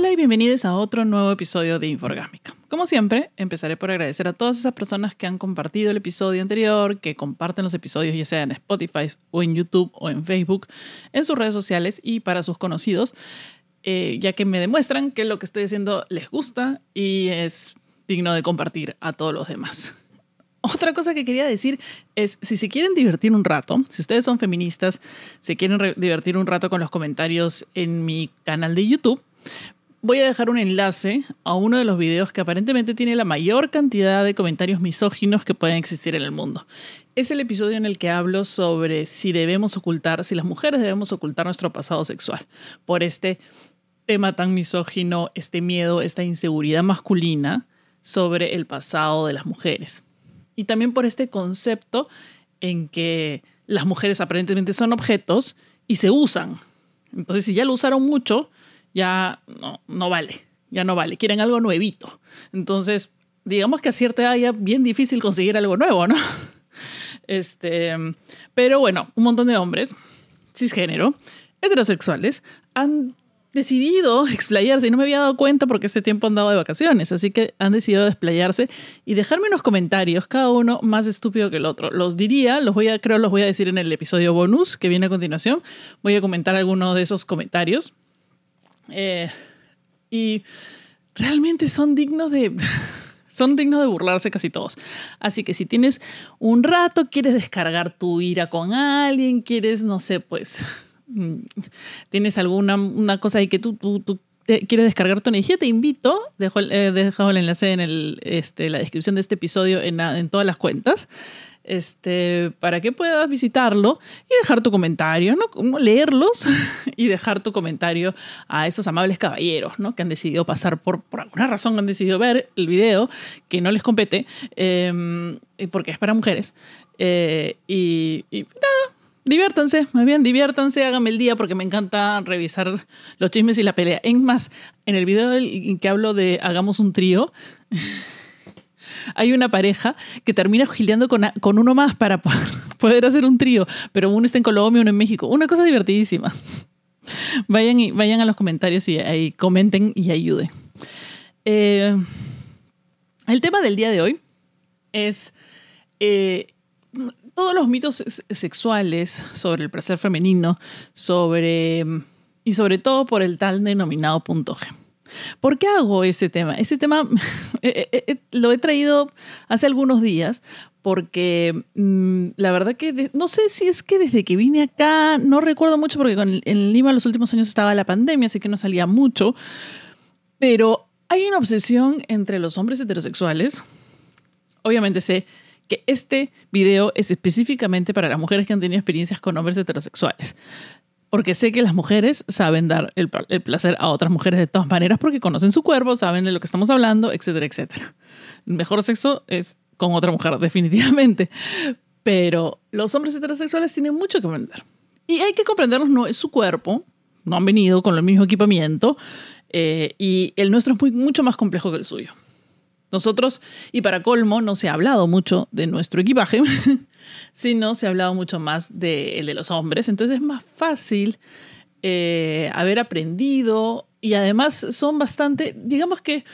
Hola y bienvenidos a otro nuevo episodio de Inforgásmica. Como siempre, empezaré por agradecer a todas esas personas que han compartido el episodio anterior, que comparten los episodios ya sea en Spotify o en YouTube o en Facebook, en sus redes sociales y para sus conocidos, eh, ya que me demuestran que lo que estoy haciendo les gusta y es digno de compartir a todos los demás. Otra cosa que quería decir es, si se quieren divertir un rato, si ustedes son feministas, se quieren divertir un rato con los comentarios en mi canal de YouTube, voy a dejar un enlace a uno de los videos que aparentemente tiene la mayor cantidad de comentarios misóginos que pueden existir en el mundo. Es el episodio en el que hablo sobre si debemos ocultar, si las mujeres debemos ocultar nuestro pasado sexual por este tema tan misógino, este miedo, esta inseguridad masculina sobre el pasado de las mujeres y también por este concepto en que las mujeres aparentemente son objetos y se usan. Entonces, si ya lo usaron mucho, ya no, no vale, ya no vale. Quieren algo nuevito. Entonces, digamos que a cierta edad ya bien difícil conseguir algo nuevo, ¿no? Este, pero bueno, un montón de hombres cisgénero, heterosexuales, han decidido explayarse y no me había dado cuenta porque este tiempo han dado de vacaciones, así que han decidido desplayarse y dejarme unos comentarios, cada uno más estúpido que el otro. Los diría, los voy a, creo los voy a decir en el episodio bonus que viene a continuación. Voy a comentar algunos de esos comentarios. Eh, y realmente son dignos de... son dignos de burlarse casi todos. Así que si tienes un rato, quieres descargar tu ira con alguien, quieres, no sé, pues Mm, tienes alguna una cosa ahí que tú, tú, quieres descargar tu energía, te invito, dejo, he dejado el enlace en el, este, la descripción de este episodio en, en todas las cuentas, este, para que puedas visitarlo y dejar tu comentario, ¿no? leerlos y dejar tu comentario a esos amables caballeros, ¿no? Que han decidido pasar por, por alguna razón, han decidido ver el video que no les compete, eh, porque es para mujeres. Eh, y, y nada, diviértanse, más bien, diviértanse, háganme el día porque me encanta revisar los chismes y la pelea. En más, en el video en que hablo de hagamos un trío, hay una pareja que termina gileando con, con uno más para poder hacer un trío, pero uno está en Colombia, uno en México. Una cosa divertidísima. Vayan, y, vayan a los comentarios y comenten y ayuden. Eh, el tema del día de hoy es eh, todos los mitos sexuales sobre el placer femenino, sobre y sobre todo por el tal denominado punto G. ¿Por qué hago este tema? Este tema eh, eh, eh, lo he traído hace algunos días porque mm, la verdad que no sé si es que desde que vine acá, no recuerdo mucho porque en Lima los últimos años estaba la pandemia, así que no salía mucho, pero hay una obsesión entre los hombres heterosexuales. Obviamente sé que este video es específicamente para las mujeres que han tenido experiencias con hombres heterosexuales. Porque sé que las mujeres saben dar el, placer a otras mujeres de todas maneras porque conocen su cuerpo, saben de lo que estamos hablando, etcétera, etcétera. El mejor sexo es con otra mujer, definitivamente. Pero los hombres heterosexuales tienen mucho que aprender. Y hay que comprendernos, no es su cuerpo, no han venido con el mismo equipamiento eh, y el nuestro es muy, mucho más complejo que el suyo. Nosotros, y para colmo, no se ha hablado mucho de nuestro equipaje, sino se ha hablado mucho más de, de los hombres. Entonces es más fácil eh, haber aprendido y además son bastante, digamos que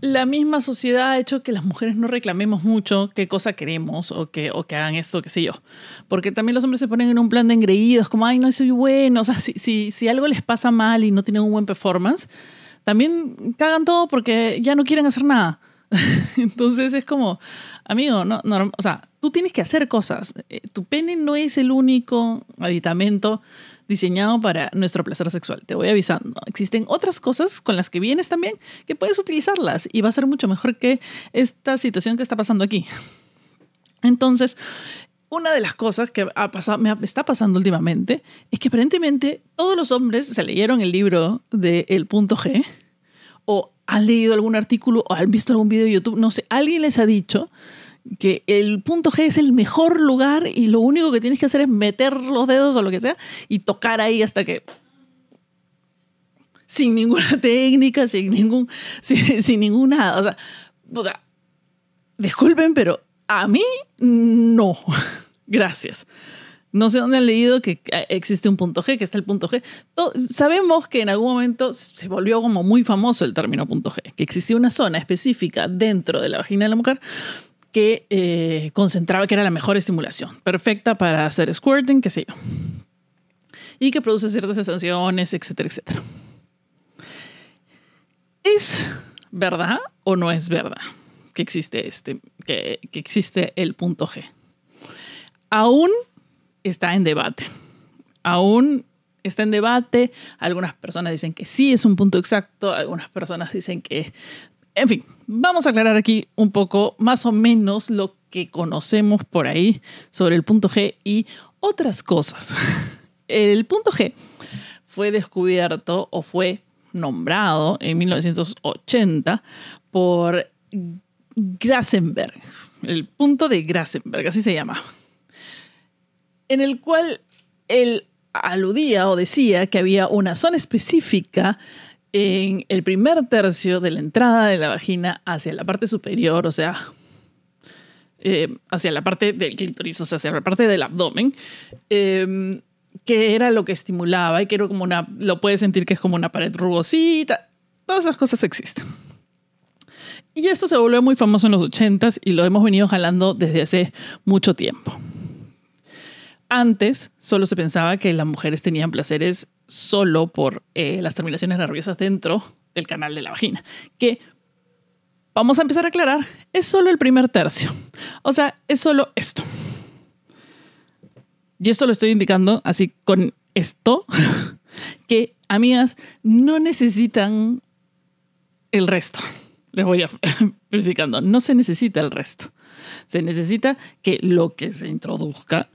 la misma sociedad ha hecho que las mujeres no reclamemos mucho qué cosa queremos o que, o que hagan esto, qué sé yo. Porque también los hombres se ponen en un plan de engreídos, como, ay, no soy bueno. O sea, si, si, si algo les pasa mal y no tienen un buen performance, también cagan todo porque ya no quieren hacer nada. Entonces es como, amigo, no, o sea, tú tienes que hacer cosas. Eh, tu pene no es el único aditamento diseñado para nuestro placer sexual. Te voy avisando. Existen otras cosas con las que vienes también que puedes utilizarlas y va a ser mucho mejor que esta situación que está pasando aquí. Entonces, una de las cosas que ha pasado, me está pasando últimamente es que aparentemente todos los hombres se leyeron el libro de El punto G o han leído algún artículo o han visto algún video de YouTube, no sé, alguien les ha dicho que el punto G es el mejor lugar y lo único que tienes que hacer es meter los dedos o lo que sea y tocar ahí hasta que sin ninguna técnica, sin ningún sin, ninguna, o sea, disculpen, pero a mí no. Gracias. No sé dónde han leído que existe un punto G, que está el punto G. sabemos que en algún momento se volvió como muy famoso el término punto G, que existía una zona específica dentro de la vagina de la mujer que eh, concentraba que era la mejor estimulación, perfecta para hacer squirting, qué sé yo, y que produce ciertas sensaciones, etcétera, etcétera. ¿Es verdad o no es verdad que existe este, que, que existe el punto G? Aún está en debate. Aún está en debate. Algunas personas dicen que sí es un punto exacto, algunas personas dicen que... En fin, vamos a aclarar aquí un poco más o menos lo que conocemos por ahí sobre el punto G y otras cosas. El punto G fue descubierto o fue nombrado en 1980 por Grasenberg, el punto de Grasenberg, así se llama en el cual él aludía o decía que había una zona específica en el primer tercio de la entrada de la vagina hacia la parte superior, o sea, eh, hacia la parte del clítoris, o sea, hacia la parte del abdomen, em, que era lo que estimulaba y que era como una, lo puedes sentir que es como una pared rugosita, todas esas cosas existen. Y esto se volvió muy famoso en los 80s y lo hemos venido jalando desde hace mucho tiempo. Antes solo se pensaba que las mujeres tenían placeres solo por eh, las terminaciones nerviosas dentro del canal de la vagina, que vamos a empezar a aclarar, es solo el primer tercio. O sea, es solo esto. Y esto lo estoy indicando así con esto, que amigas no necesitan el resto. Les voy a explicando, no se necesita el resto. Se necesita que lo que se introduzca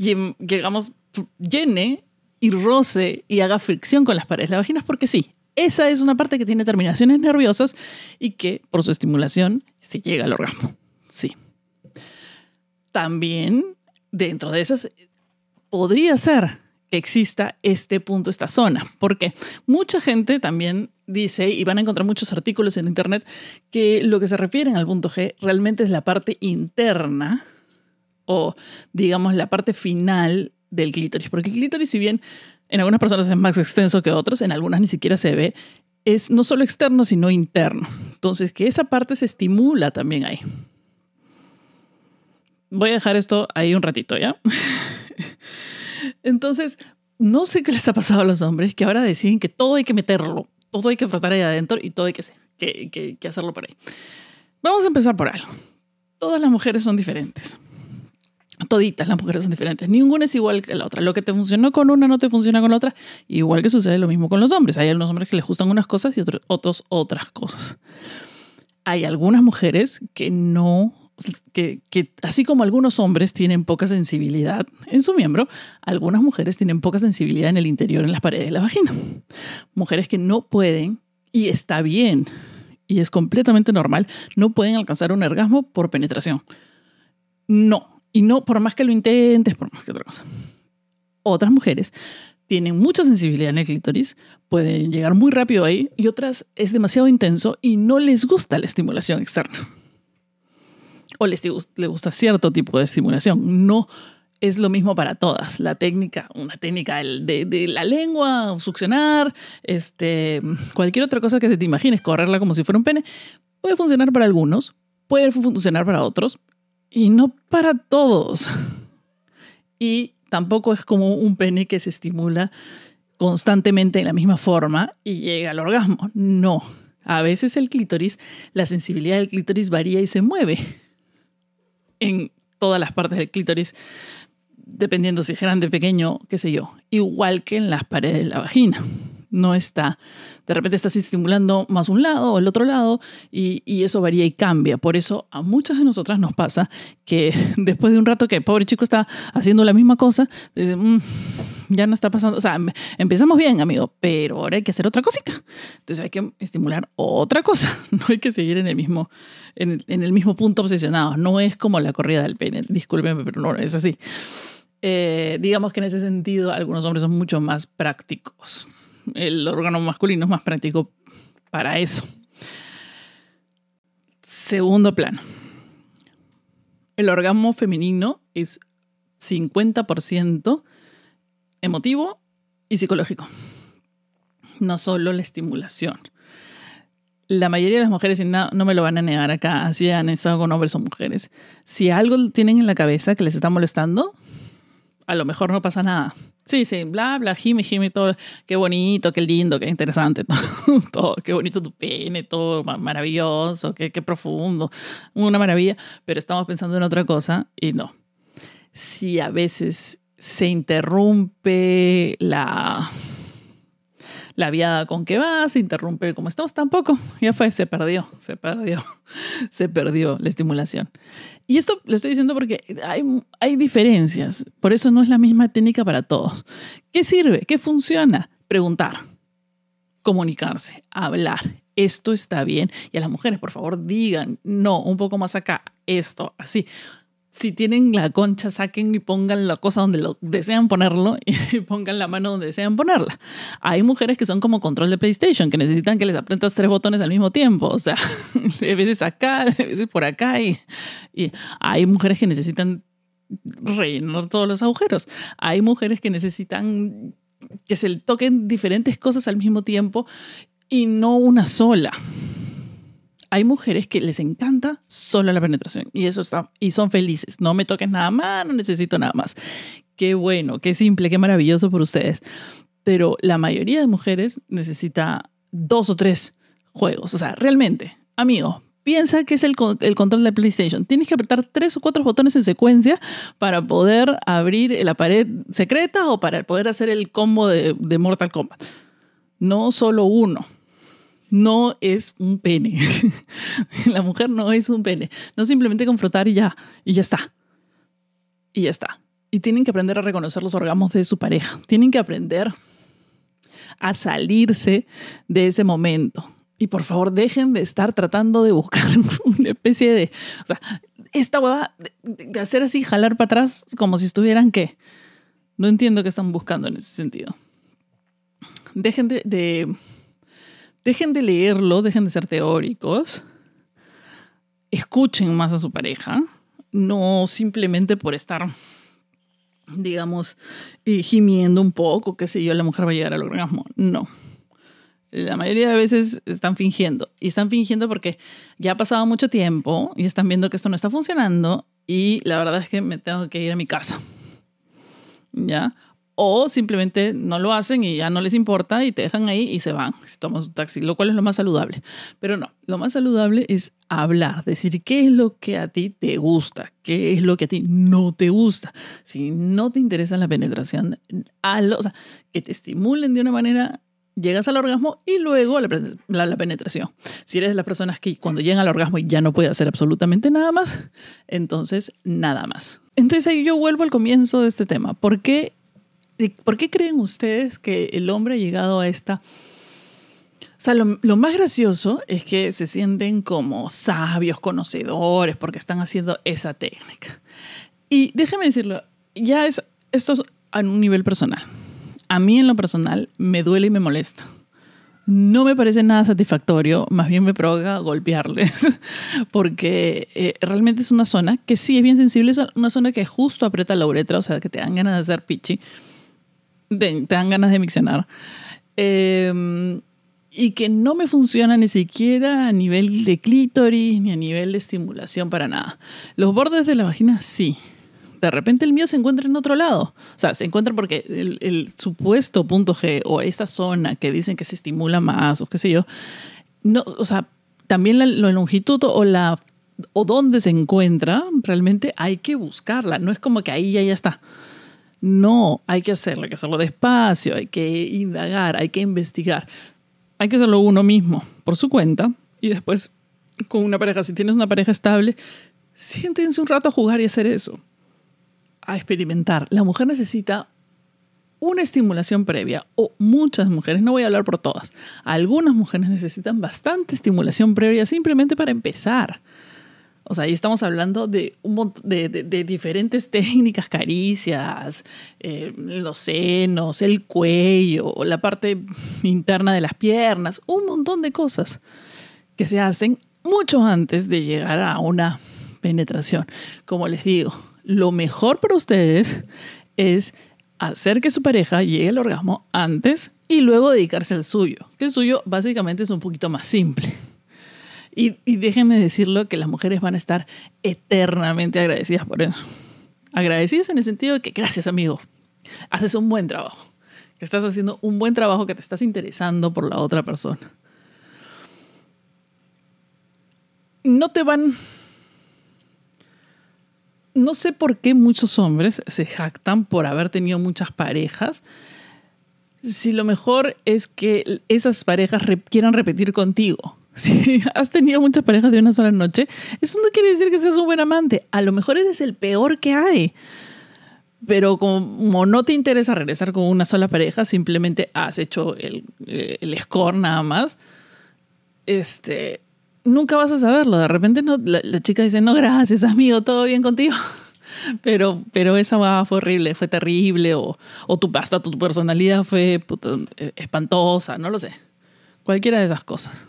llegamos, llene y roce y haga fricción con las paredes de la vagina, porque sí, esa es una parte que tiene terminaciones nerviosas y que por su estimulación se llega al orgasmo. Sí. También dentro de esas podría ser que exista este punto, esta zona, porque mucha gente también dice, y van a encontrar muchos artículos en Internet, que lo que se refieren al punto G realmente es la parte interna o digamos la parte final del clítoris. Porque el clítoris, si bien en algunas personas es más extenso que otros, en algunas ni siquiera se ve, es no solo externo, sino interno. Entonces, que esa parte se estimula también ahí. Voy a dejar esto ahí un ratito, ¿ya? Entonces, no sé qué les ha pasado a los hombres que ahora deciden que todo hay que meterlo, todo hay que frotar ahí adentro y todo hay que, que, que hacerlo por ahí. Vamos a empezar por algo. Todas las mujeres son diferentes. Toditas las mujeres son diferentes. Ninguna es igual que la otra. Lo que te funcionó con una no te funciona con la otra. Igual que sucede lo mismo con los hombres. Hay algunos hombres que les gustan unas cosas y otros, otros otras cosas. Hay algunas mujeres que no, que, que así como algunos hombres tienen poca sensibilidad en su miembro, algunas mujeres tienen poca sensibilidad en el interior, en las paredes de la vagina. Mujeres que no pueden, y está bien, y es completamente normal, no pueden alcanzar un orgasmo por penetración. No, y no, por más que lo intentes, por más que otra cosa. Otras mujeres tienen mucha sensibilidad en el clítoris, pueden llegar muy rápido ahí, y otras es demasiado intenso y no les gusta la estimulación externa. O les, les gusta cierto tipo de estimulación. No es lo mismo para todas. La técnica, una técnica de, de, la lengua, succionar, este, cualquier otra cosa que se te imagines, correrla como si fuera un pene, puede funcionar para algunos, puede funcionar para otros y no para todos. Y tampoco es como un pene que se estimula constantemente en la misma forma y llega al orgasmo. No. A veces el clítoris, la sensibilidad del clítoris varía y se mueve en todas las partes del clítoris, dependiendo si es grande, pequeño, qué sé yo. Igual que en las paredes de la vagina no está. De repente estás estimulando más un lado o el otro lado y, eso varía y cambia. Por eso a muchas de nosotras nos pasa que después de un rato que el pobre chico está haciendo la misma cosa, mm, ya no está pasando. O sea, empezamos bien, amigo, pero ahora hay que hacer otra cosita. Entonces hay que estimular otra cosa. No hay que seguir en el mismo, en el, mismo punto obsesionado. No es como la corrida del pene. Discúlpeme, pero no es así. Eh, digamos que en ese sentido algunos hombres son mucho más prácticos el órgano masculino es más práctico para eso. Segundo plano. El orgasmo femenino es 50% emotivo y psicológico. No solo la estimulación. La mayoría de las mujeres, y no, no me lo van a negar acá, así han estado con hombres o mujeres, si algo tienen en la cabeza que les está molestando, a lo mejor no pasa nada. Sí, sí, bla, bla, jime, jime, todo. Qué bonito, qué lindo, qué interesante, todo, todo, qué bonito tu pene, todo maravilloso, qué, qué profundo, una maravilla, pero estamos pensando en otra cosa y no. Si a veces se interrumpe la, la viada con que va, se interrumpe como estamos, tampoco. Ya fue, se perdió, se perdió, se perdió la estimulación. Y esto lo estoy diciendo porque hay, hay diferencias, por eso no es la misma técnica para todos. ¿Qué sirve? ¿Qué funciona? Preguntar, comunicarse, hablar. Esto está bien. Y a las mujeres, por favor, digan, no, un poco más acá, esto, así si tienen la concha, saquen y pongan la cosa donde lo desean ponerlo y pongan la mano donde desean ponerla. Hay mujeres que son como control de PlayStation, que necesitan que les aprietas tres botones al mismo tiempo. O sea, a veces acá, a veces por acá. Y, y hay mujeres que necesitan rellenar todos los agujeros. Hay mujeres que necesitan que se toquen diferentes cosas al mismo tiempo y no una sola hay mujeres que les encanta solo la penetración y eso está y son felices. No me toques nada más, no necesito nada más. Qué bueno, qué simple, qué maravilloso por ustedes. Pero la mayoría de mujeres necesita dos o tres juegos. O sea, realmente, amigo, piensa que es el, control de PlayStation. Tienes que apretar tres o cuatro botones en secuencia para poder abrir la pared secreta o para poder hacer el combo de Mortal Kombat. No solo uno no es un pene. la mujer no es un pene. No simplemente confrontar y ya, y ya está. Y ya está. Y tienen que aprender a reconocer los orgasmos de su pareja. Tienen que aprender a salirse de ese momento. Y por favor, dejen de estar tratando de buscar una especie de. O sea, esta hueva de, hacer así, jalar para atrás, como si estuvieran que. No entiendo qué están buscando en ese sentido. Dejen de dejen de leerlo, dejen de ser teóricos, escuchen más a su pareja, no simplemente por estar, digamos, eh, gimiendo un poco, qué sé yo, la mujer va a llegar al orgasmo. No. La mayoría de veces están fingiendo. Y están fingiendo porque ya ha pasado mucho tiempo y están viendo que esto no está funcionando y la verdad es que me tengo que ir a mi casa. ¿Ya? O simplemente no lo hacen y ya no les importa y te dejan ahí y se van si tomas un taxi, lo cual es lo más saludable. Pero no, lo más saludable es hablar, decir qué es lo que a ti te gusta, qué es lo que a ti no te gusta. Si no te interesa la penetración, o sea, que te estimulen de una manera llegas al orgasmo y luego la, la, la, penetración. Si eres de las personas que cuando llegan al orgasmo ya no puede hacer absolutamente nada más, entonces nada más. Entonces ahí yo vuelvo al comienzo de este tema. ¿Por qué ¿Por qué creen ustedes que el hombre ha llegado a esta... O sea, lo, más gracioso es que se sienten como sabios, conocedores, porque están haciendo esa técnica. Y déjeme decirlo, ya es esto es a un nivel personal. A mí en lo personal me duele y me molesta. No me parece nada satisfactorio, más bien me provoca golpearles, porque eh, realmente es una zona que sí es bien sensible, es una zona que justo aprieta la uretra, o sea, que te dan ganas de hacer pichi te, dan ganas de miccionar. Em, y que no me funciona ni siquiera a nivel de clítoris ni a nivel de estimulación para nada. Los bordes de la vagina sí. De repente el mío se encuentra en otro lado. O sea, se encuentra porque el, supuesto punto G o esa zona que dicen que se estimula más o qué sé yo, no, o sea, también la, la longitud o la o dónde se encuentra, realmente hay que buscarla. No es como que ahí ya, ya está. No, hay que hacerlo, hay que hacerlo despacio, hay que indagar, hay que investigar. Hay que hacerlo uno mismo, por su cuenta, y después con una pareja. Si tienes una pareja estable, siéntense un rato a jugar y hacer eso. A experimentar. La mujer necesita una estimulación previa, o muchas mujeres, no voy a hablar por todas, algunas mujeres necesitan bastante estimulación previa simplemente para empezar. O sea, ahí estamos hablando de, un de, de, diferentes técnicas, caricias, eh, los senos, el cuello, la parte interna de las piernas, un montón de cosas que se hacen mucho antes de llegar a una penetración. Como les digo, lo mejor para ustedes es hacer que su pareja llegue al orgasmo antes y luego dedicarse al suyo, que el suyo básicamente es un poquito más simple. Y, déjenme decirlo que las mujeres van a estar eternamente agradecidas por eso. Agradecidas en el sentido de que gracias amigo, haces un buen trabajo, que estás haciendo un buen trabajo, que te estás interesando por la otra persona. No te van... No sé por qué muchos hombres se jactan por haber tenido muchas parejas, si lo mejor es que esas parejas quieran repetir contigo. Si has tenido muchas parejas de una sola noche, eso no quiere decir que seas un buen amante. A lo mejor eres el peor que hay. Pero como no te interesa regresar con una sola pareja, simplemente has hecho el, el score nada más, este, nunca vas a saberlo. De repente la, chica dice, no, gracias amigo, todo bien contigo. Pero, pero esa va fue horrible, fue terrible, o, tu, hasta tu personalidad fue eh, espantosa, no lo sé. Cualquiera de esas cosas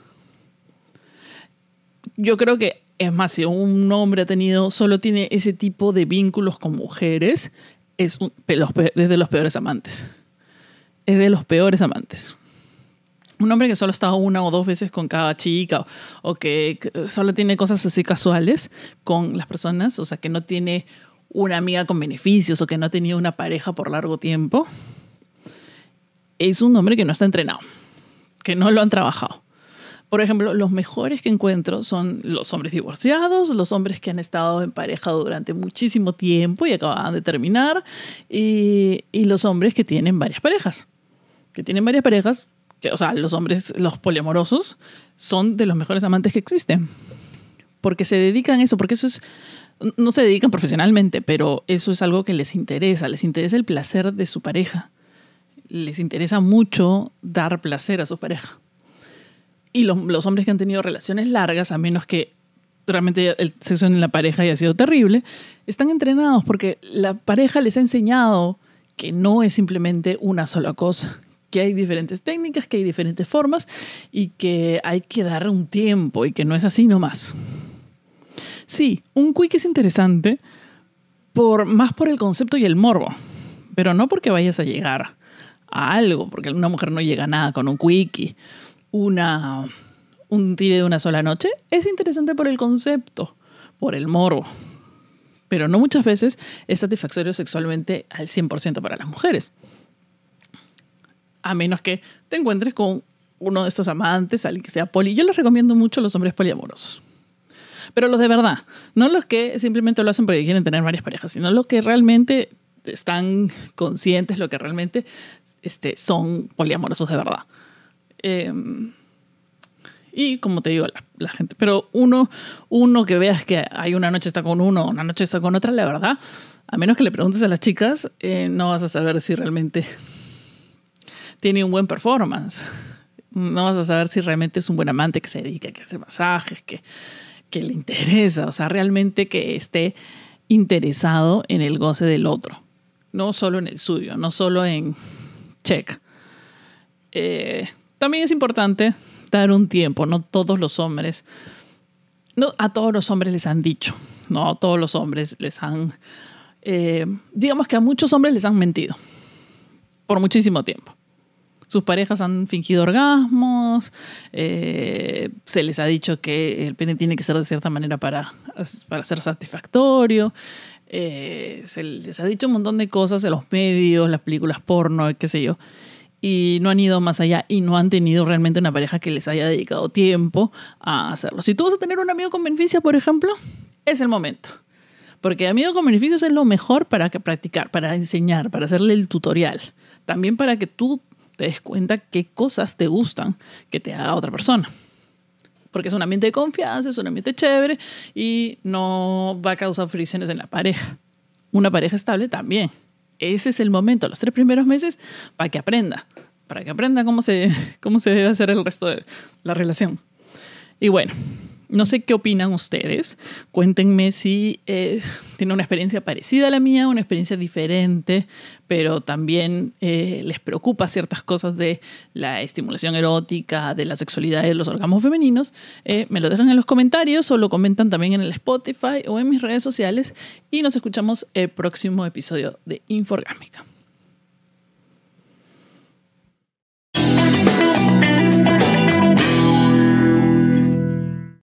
yo creo que, es más, si un hombre ha tenido, solo tiene ese tipo de vínculos con mujeres, es, de los peores amantes. Es de los peores amantes. Un hombre que solo ha estado una o dos veces con cada chica o que solo tiene cosas así casuales con las personas, o sea, que no tiene una amiga con beneficios o que no ha tenido una pareja por largo tiempo, es un hombre que no está entrenado, que no lo han trabajado. Por ejemplo, los mejores que encuentro son los hombres divorciados, los hombres que han estado en pareja durante muchísimo tiempo y acaban de terminar, y, los hombres que tienen varias parejas. Que tienen varias parejas, que, o sea, los hombres, los poliamorosos, son de los mejores amantes que existen. Porque se dedican a eso, porque eso es no se dedican profesionalmente, pero eso es algo que les interesa, les interesa el placer de su pareja. Les interesa mucho dar placer a su pareja. Y los, hombres que han tenido relaciones largas, a menos que realmente el sexo en la pareja haya sido terrible, están entrenados porque la pareja les ha enseñado que no es simplemente una sola cosa, que hay diferentes técnicas, que hay diferentes formas y que hay que dar un tiempo y que no es así nomás. Sí, un quick es interesante por, más por el concepto y el morbo, pero no porque vayas a llegar a algo, porque una mujer no llega a nada con un quickie una, un tire de una sola noche, es interesante por el concepto, por el morbo. Pero no muchas veces es satisfactorio sexualmente al 100% para las mujeres. A menos que te encuentres con uno de estos amantes, alguien que sea poli. Yo les recomiendo mucho a los hombres poliamorosos. Pero los de verdad, no los que simplemente lo hacen porque quieren tener varias parejas, sino los que realmente están conscientes, los que realmente este, son poliamorosos de verdad. Em, y como te digo, la, gente, pero uno, uno que veas que hay una noche está con uno, una noche está con otra, la verdad, a menos que le preguntes a las chicas, eh, no vas a saber si realmente tiene un buen performance. No vas a saber si realmente es un buen amante que se dedica, que hace masajes, que, que le interesa, o sea, realmente que esté interesado en el goce del otro, no solo en el suyo, no solo en check. Eh, también es importante dar un tiempo, no todos los hombres, no a todos los hombres les han dicho, no a todos los hombres les han, eh, digamos que a muchos hombres les han mentido por muchísimo tiempo. Sus parejas han fingido orgasmos, eh, se les ha dicho que el pene tiene que ser de cierta manera para, para ser satisfactorio, eh, se les ha dicho un montón de cosas en los medios, las películas porno, qué sé yo y no han ido más allá y no han tenido realmente una pareja que les haya dedicado tiempo a hacerlo. Si tú vas a tener un amigo con beneficios, por ejemplo, es el momento. Porque amigo con beneficios es lo mejor para practicar, para enseñar, para hacerle el tutorial. También para que tú te des cuenta qué cosas te gustan que te haga otra persona. Porque es un ambiente de confianza, es un ambiente chévere y no va a causar fricciones en la pareja. Una pareja estable también ese es el momento, los tres primeros meses, para que aprenda, para que aprenda cómo se, cómo se debe hacer el resto de la relación. Y bueno, no sé qué opinan ustedes. Cuéntenme si eh, tienen una experiencia parecida a la mía, una experiencia diferente, pero también eh, les preocupa ciertas cosas de la estimulación erótica, de la sexualidad de los órganos femeninos. Eh, me lo dejan en los comentarios o lo comentan también en el Spotify o en mis redes sociales. Y nos escuchamos el próximo episodio de Inforgámica.